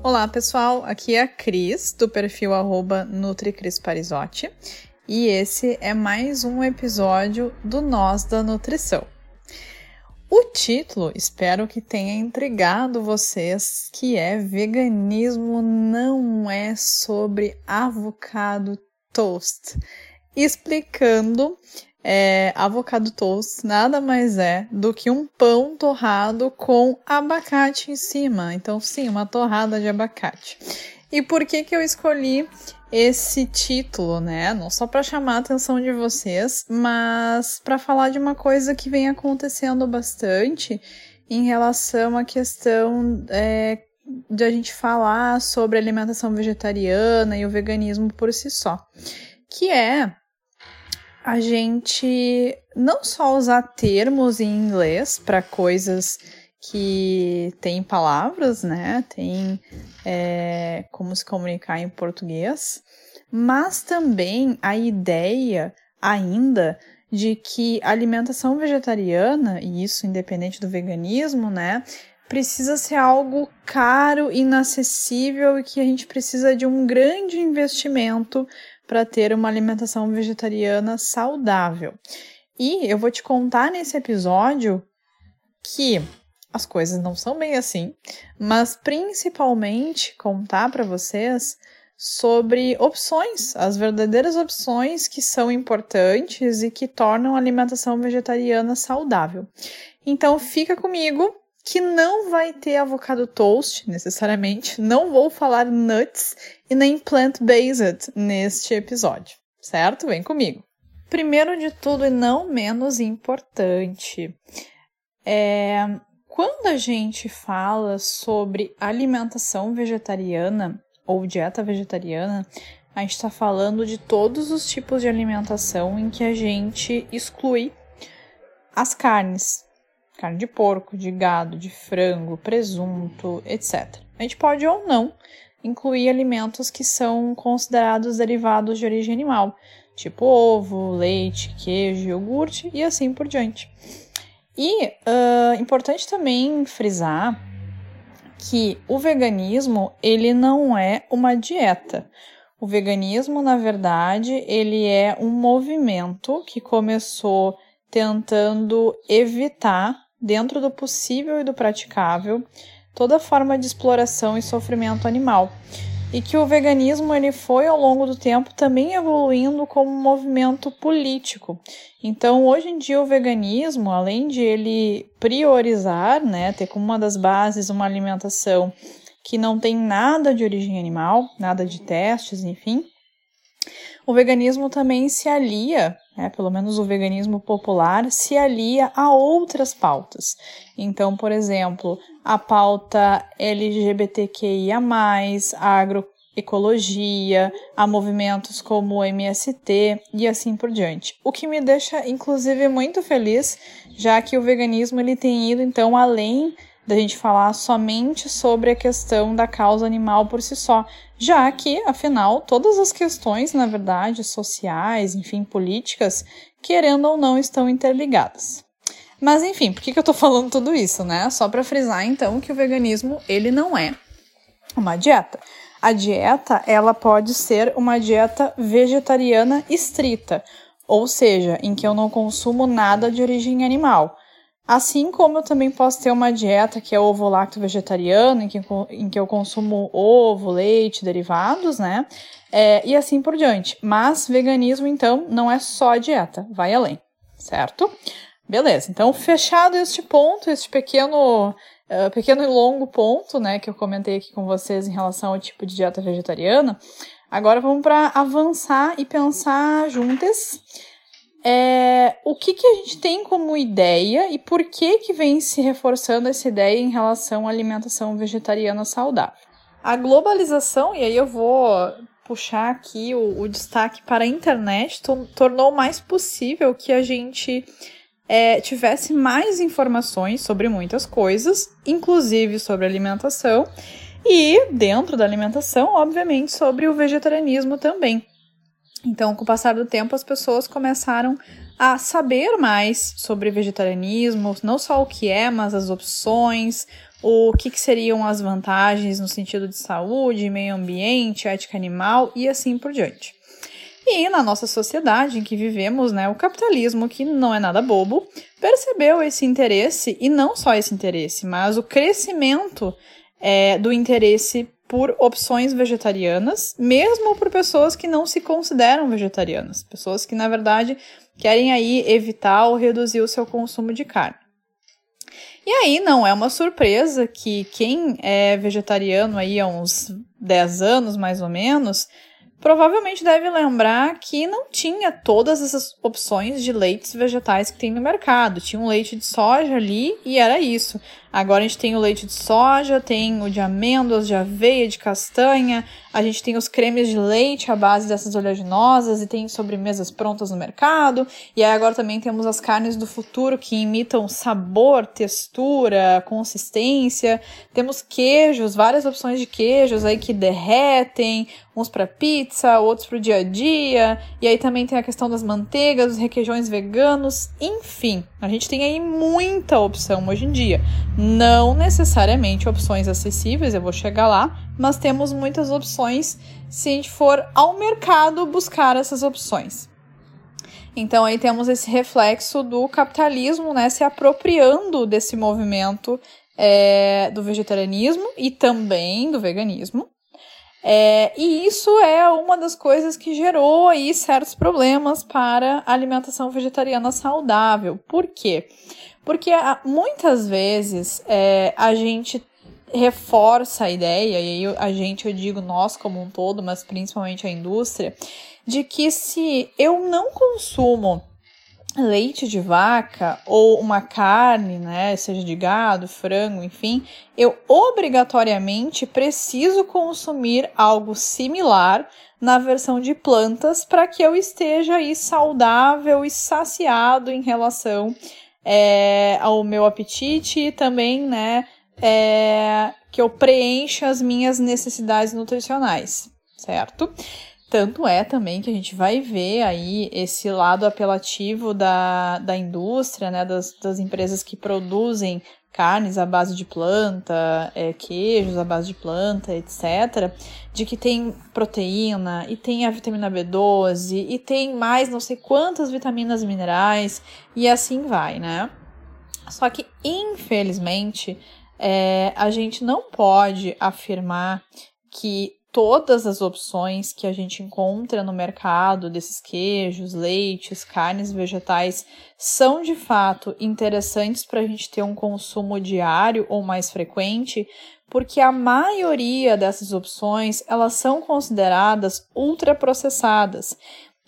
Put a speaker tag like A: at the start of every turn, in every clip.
A: Olá pessoal, aqui é a Cris do perfil arroba NutriCrisParizotti e esse é mais um episódio do Nós da Nutrição. O título espero que tenha intrigado vocês, que é Veganismo não é sobre avocado toast, explicando é, avocado toast nada mais é do que um pão torrado com abacate em cima. Então, sim, uma torrada de abacate. E por que que eu escolhi esse título, né? Não só para chamar a atenção de vocês, mas para falar de uma coisa que vem acontecendo bastante em relação à questão é, de a gente falar sobre alimentação vegetariana e o veganismo por si só, que é a gente não só usar termos em inglês para coisas que tem palavras, né? Tem é, como se comunicar em português, mas também a ideia ainda de que a alimentação vegetariana, e isso independente do veganismo, né? Precisa ser algo caro, inacessível e que a gente precisa de um grande investimento para ter uma alimentação vegetariana saudável. E eu vou te contar nesse episódio que as coisas não são bem assim, mas principalmente contar para vocês sobre opções, as verdadeiras opções que são importantes e que tornam a alimentação vegetariana saudável. Então fica comigo que não vai ter avocado toast necessariamente, não vou falar nuts e nem plant-based neste episódio, certo? Vem comigo. Primeiro de tudo e não menos importante, é quando a gente fala sobre alimentação vegetariana ou dieta vegetariana, a gente está falando de todos os tipos de alimentação em que a gente exclui as carnes, carne de porco, de gado, de frango, presunto, etc. A gente pode ou não incluir alimentos que são considerados derivados de origem animal, tipo ovo, leite, queijo, iogurte e assim por diante. E uh, importante também frisar que o veganismo ele não é uma dieta. O veganismo, na verdade, ele é um movimento que começou tentando evitar dentro do possível e do praticável, toda forma de exploração e sofrimento animal. E que o veganismo ele foi ao longo do tempo também evoluindo como um movimento político. Então, hoje em dia o veganismo, além de ele priorizar, né, ter como uma das bases uma alimentação que não tem nada de origem animal, nada de testes, enfim, o veganismo também se alia né, pelo menos o veganismo popular, se alia a outras pautas. Então, por exemplo, a pauta LGBTQIA, agroecologia, a movimentos como o MST e assim por diante. O que me deixa, inclusive, muito feliz, já que o veganismo ele tem ido então além da gente falar somente sobre a questão da causa animal por si só, já que, afinal, todas as questões, na verdade, sociais, enfim, políticas, querendo ou não, estão interligadas. Mas enfim, por que, que eu tô falando tudo isso, né? Só para frisar então que o veganismo ele não é uma dieta. A dieta ela pode ser uma dieta vegetariana estrita, ou seja, em que eu não consumo nada de origem animal. Assim como eu também posso ter uma dieta que é ovo-lacto vegetariano, em que, em que eu consumo ovo, leite, derivados, né? É, e assim por diante. Mas veganismo, então, não é só dieta, vai além, certo? Beleza, então fechado este ponto, este pequeno, uh, pequeno e longo ponto, né, que eu comentei aqui com vocês em relação ao tipo de dieta vegetariana, agora vamos para avançar e pensar juntas é, o que, que a gente tem como ideia e por que, que vem se reforçando essa ideia em relação à alimentação vegetariana saudável. A globalização, e aí eu vou puxar aqui o, o destaque para a internet, tornou mais possível que a gente é, tivesse mais informações sobre muitas coisas, inclusive sobre alimentação, e dentro da alimentação, obviamente, sobre o vegetarianismo também. Então, com o passar do tempo, as pessoas começaram a saber mais sobre vegetarianismo, não só o que é, mas as opções, o que, que, seriam as vantagens no sentido de saúde, meio ambiente, ética animal e assim por diante. E na nossa sociedade em que vivemos, né, o capitalismo, que não é nada bobo, percebeu esse interesse, e não só esse interesse, mas o crescimento é, do interesse por opções vegetarianas, mesmo por pessoas que não se consideram vegetarianas, pessoas que na verdade querem aí evitar ou reduzir o seu consumo de carne. E aí não é uma surpresa que quem é vegetariano aí há uns 10 anos mais ou menos, provavelmente deve lembrar que não tinha todas essas opções de leites vegetais que tem no mercado. Tinha um leite de soja ali e era isso. Agora a gente tem o leite de soja, tem o de amêndoas, de aveia, de castanha, a gente tem os cremes de leite à base dessas oleaginosas e tem sobremesas prontas no mercado. E aí agora também temos as carnes do futuro que imitam sabor, textura, consistência. Temos queijos, várias opções de queijos aí que derretem, uns para pizza, outros para o dia a dia. E aí também tem a questão das manteigas, os requeijões veganos, enfim. A gente tem aí muita opção hoje em dia. Não necessariamente opções acessíveis, eu vou chegar lá, mas temos muitas opções se a gente for ao mercado buscar essas opções. Então aí temos esse reflexo do capitalismo, né, se apropriando desse movimento é, do vegetarianismo e também do veganismo. É, e isso é uma das coisas que gerou aí certos problemas para a alimentação vegetariana saudável. Por quê? Ah, muitas vezes é, a gente reforça a ideia, e aí a gente, eu digo nós como um todo, mas principalmente a indústria, de que se eu não consumo leite de vaca ou uma carne, né, seja de gado, frango, enfim, eu obrigatoriamente preciso consumir algo similar na versão de plantas para que eu esteja aí saudável e saciado em relação é, ao meu apetite e também, né, é, que eu preencha as minhas necessidades nutricionais, certo? Tanto é também que a gente vai ver aí esse lado apelativo da, da indústria, né, das, das empresas que produzem carnes à base de planta, é, queijos à base de planta, etc., de que tem proteína e tem a vitamina B12 e tem mais não sei quantas vitaminas minerais e assim vai, né? Só que, infelizmente, é, a gente não pode afirmar que todas as opções que a gente encontra no mercado desses queijos, leites, carnes vegetais são de fato interessantes para a gente ter um consumo diário ou mais frequente, porque a maioria dessas opções elas são consideradas ultraprocessadas.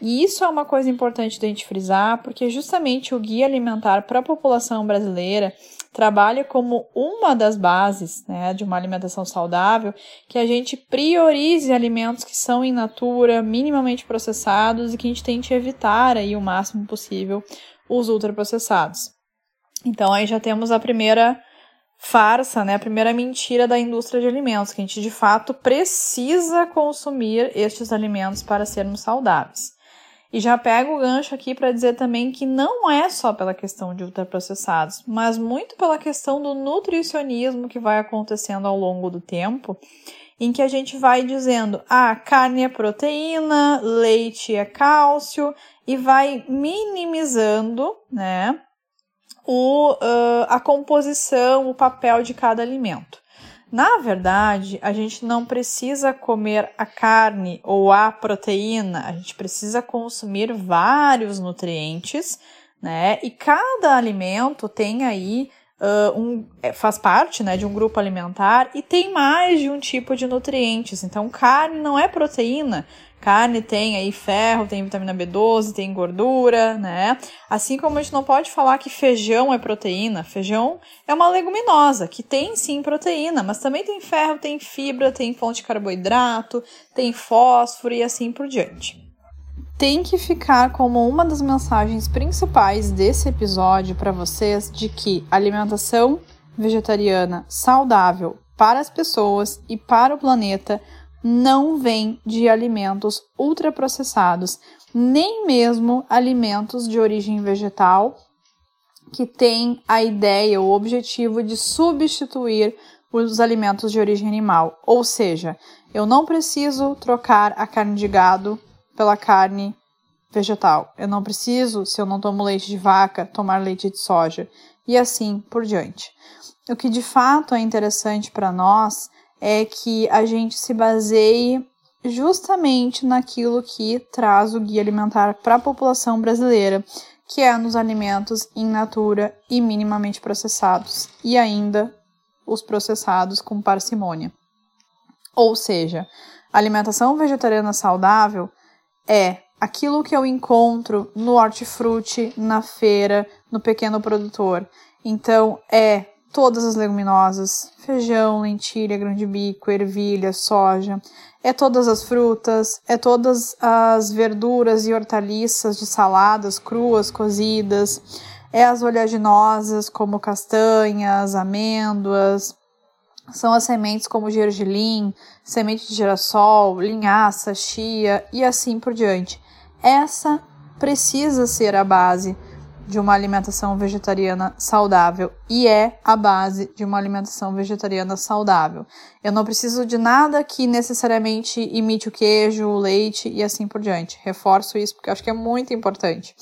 A: E isso é uma coisa importante da gente frisar, porque justamente o guia alimentar para a população brasileira trabalha como uma das bases né, de uma alimentação saudável que a gente priorize alimentos que são in natura, minimamente processados e que a gente tente evitar aí o máximo possível os ultraprocessados. Então aí já temos a primeira farsa, né, a primeira mentira da indústria de alimentos, que a gente de fato precisa consumir estes alimentos para sermos saudáveis. E já pego o gancho aqui para dizer também que não é só pela questão de ultraprocessados, mas muito pela questão do nutricionismo que vai acontecendo ao longo do tempo, em que a gente vai dizendo, ah, carne é proteína, leite é cálcio, e vai minimizando, né, o, uh, a composição, o papel de cada alimento. Na verdade, a gente não precisa comer a carne ou a proteína, a gente precisa consumir vários nutrientes, né? E cada alimento tem aí uh, um, é, faz parte né, de um grupo alimentar e tem mais de um tipo de nutrientes. Então, carne não é proteína. Carne tem aí ferro, tem vitamina B12, tem gordura, né? Assim como a gente não pode falar que feijão é proteína. Feijão é uma leguminosa que tem sim proteína, mas também tem ferro, tem fibra, tem fonte de carboidrato, tem fósforo e assim por diante tem que ficar como uma das mensagens principais desse episódio para vocês de que alimentação vegetariana saudável para as pessoas e para o planeta não vem de alimentos ultraprocessados, nem mesmo alimentos de origem vegetal que têm a ideia, o objetivo de substituir os alimentos de origem animal. Ou seja, eu não preciso trocar a carne de gado pela carne vegetal. Eu não preciso, se eu não tomo leite de vaca, tomar leite de soja e assim por diante. O que de fato é interessante para nós é que a gente se baseie justamente naquilo que traz o guia alimentar para a população brasileira, que é nos alimentos in natura e minimamente processados, e ainda os processados com parcimônia. Ou seja, alimentação vegetariana saudável é aquilo que eu encontro no hortifruti, na feira, no pequeno produtor. Então, é todas as leguminosas, feijão, lentilha, grão de bico, ervilha, soja, é todas as frutas, é todas as verduras e hortaliças de saladas cruas, cozidas, é as oleaginosas como castanhas, amêndoas, são as sementes como gergelim, semente de girassol, linhaça, chia e assim por diante. Essa precisa ser a base de uma alimentação vegetariana saudável e é a base de uma alimentação vegetariana saudável. Eu não preciso de nada que necessariamente imite o queijo, o leite e assim por diante. Reforço isso porque acho que é muito importante.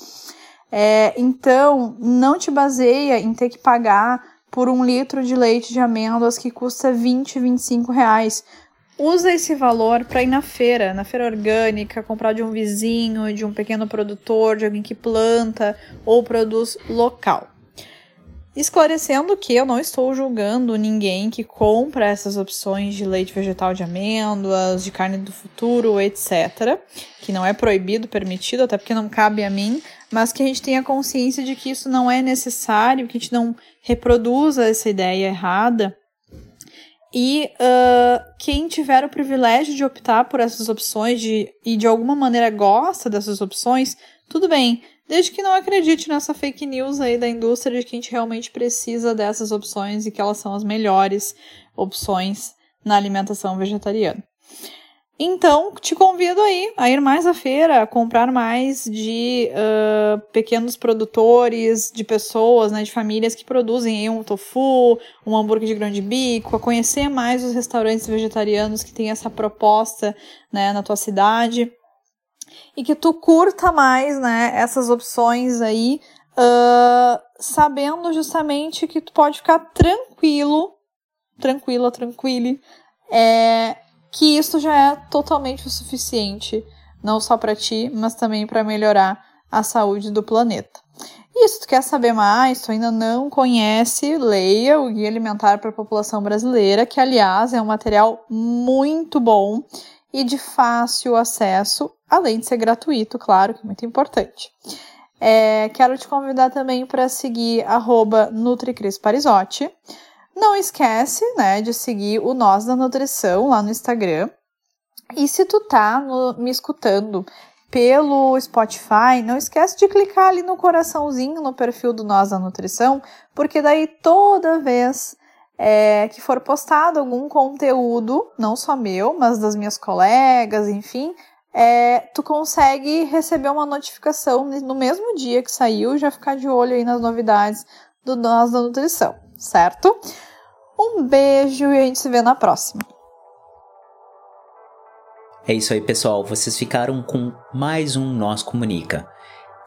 A: É, então, não te baseia em ter que pagar por um litro de leite de amêndoas que custa 20, 25 reais. Usa esse valor para ir na feira, na feira orgânica, comprar de um vizinho, de um pequeno produtor, de alguém que planta ou produz local. Esclarecendo que eu não estou julgando ninguém que compra essas opções de leite vegetal de amêndoas, de carne do futuro, etc. Que não é proibido, permitido, até porque não cabe a mim, mas que a gente tenha consciência de que isso não é necessário, que a gente não reproduza essa ideia errada. E uh, quem tiver o privilégio de optar por essas opções de, e de alguma maneira gosta dessas opções, tudo bem, desde que não acredite nessa fake news aí da indústria de que a gente realmente precisa dessas opções e que elas são as melhores opções na alimentação vegetariana. Então, te convido aí a ir mais à feira, a comprar mais de uh, pequenos produtores, de pessoas, né, de famílias que produzem um tofu, um hambúrguer de grande bico, a conhecer mais os restaurantes vegetarianos que têm essa proposta né, na tua cidade. E que tu curta mais né, essas opções aí, uh, sabendo justamente que tu pode ficar tranquilo, tranquila, tranquile, é, que isso já é totalmente o suficiente, não só para ti, mas também para melhorar a saúde do planeta. E se tu quer saber mais, tu ainda não conhece, leia o Guia Alimentar para a População Brasileira, que aliás é um material muito bom e de fácil acesso, além de ser gratuito, claro, que é muito importante. É, quero te convidar também para seguir NutriCrisParizotti. Não esquece, né, de seguir o Nós da Nutrição lá no Instagram. E se tu tá no, me escutando pelo Spotify, não esquece de clicar ali no coraçãozinho no perfil do Nós da Nutrição, porque daí toda vez é, que for postado algum conteúdo, não só meu, mas das minhas colegas, enfim, é, tu consegue receber uma notificação no mesmo dia que saiu, já ficar de olho aí nas novidades do Nós da Nutrição, certo? Um beijo e a gente se vê na próxima.
B: É isso aí, pessoal. Vocês ficaram com mais um Nós Comunica.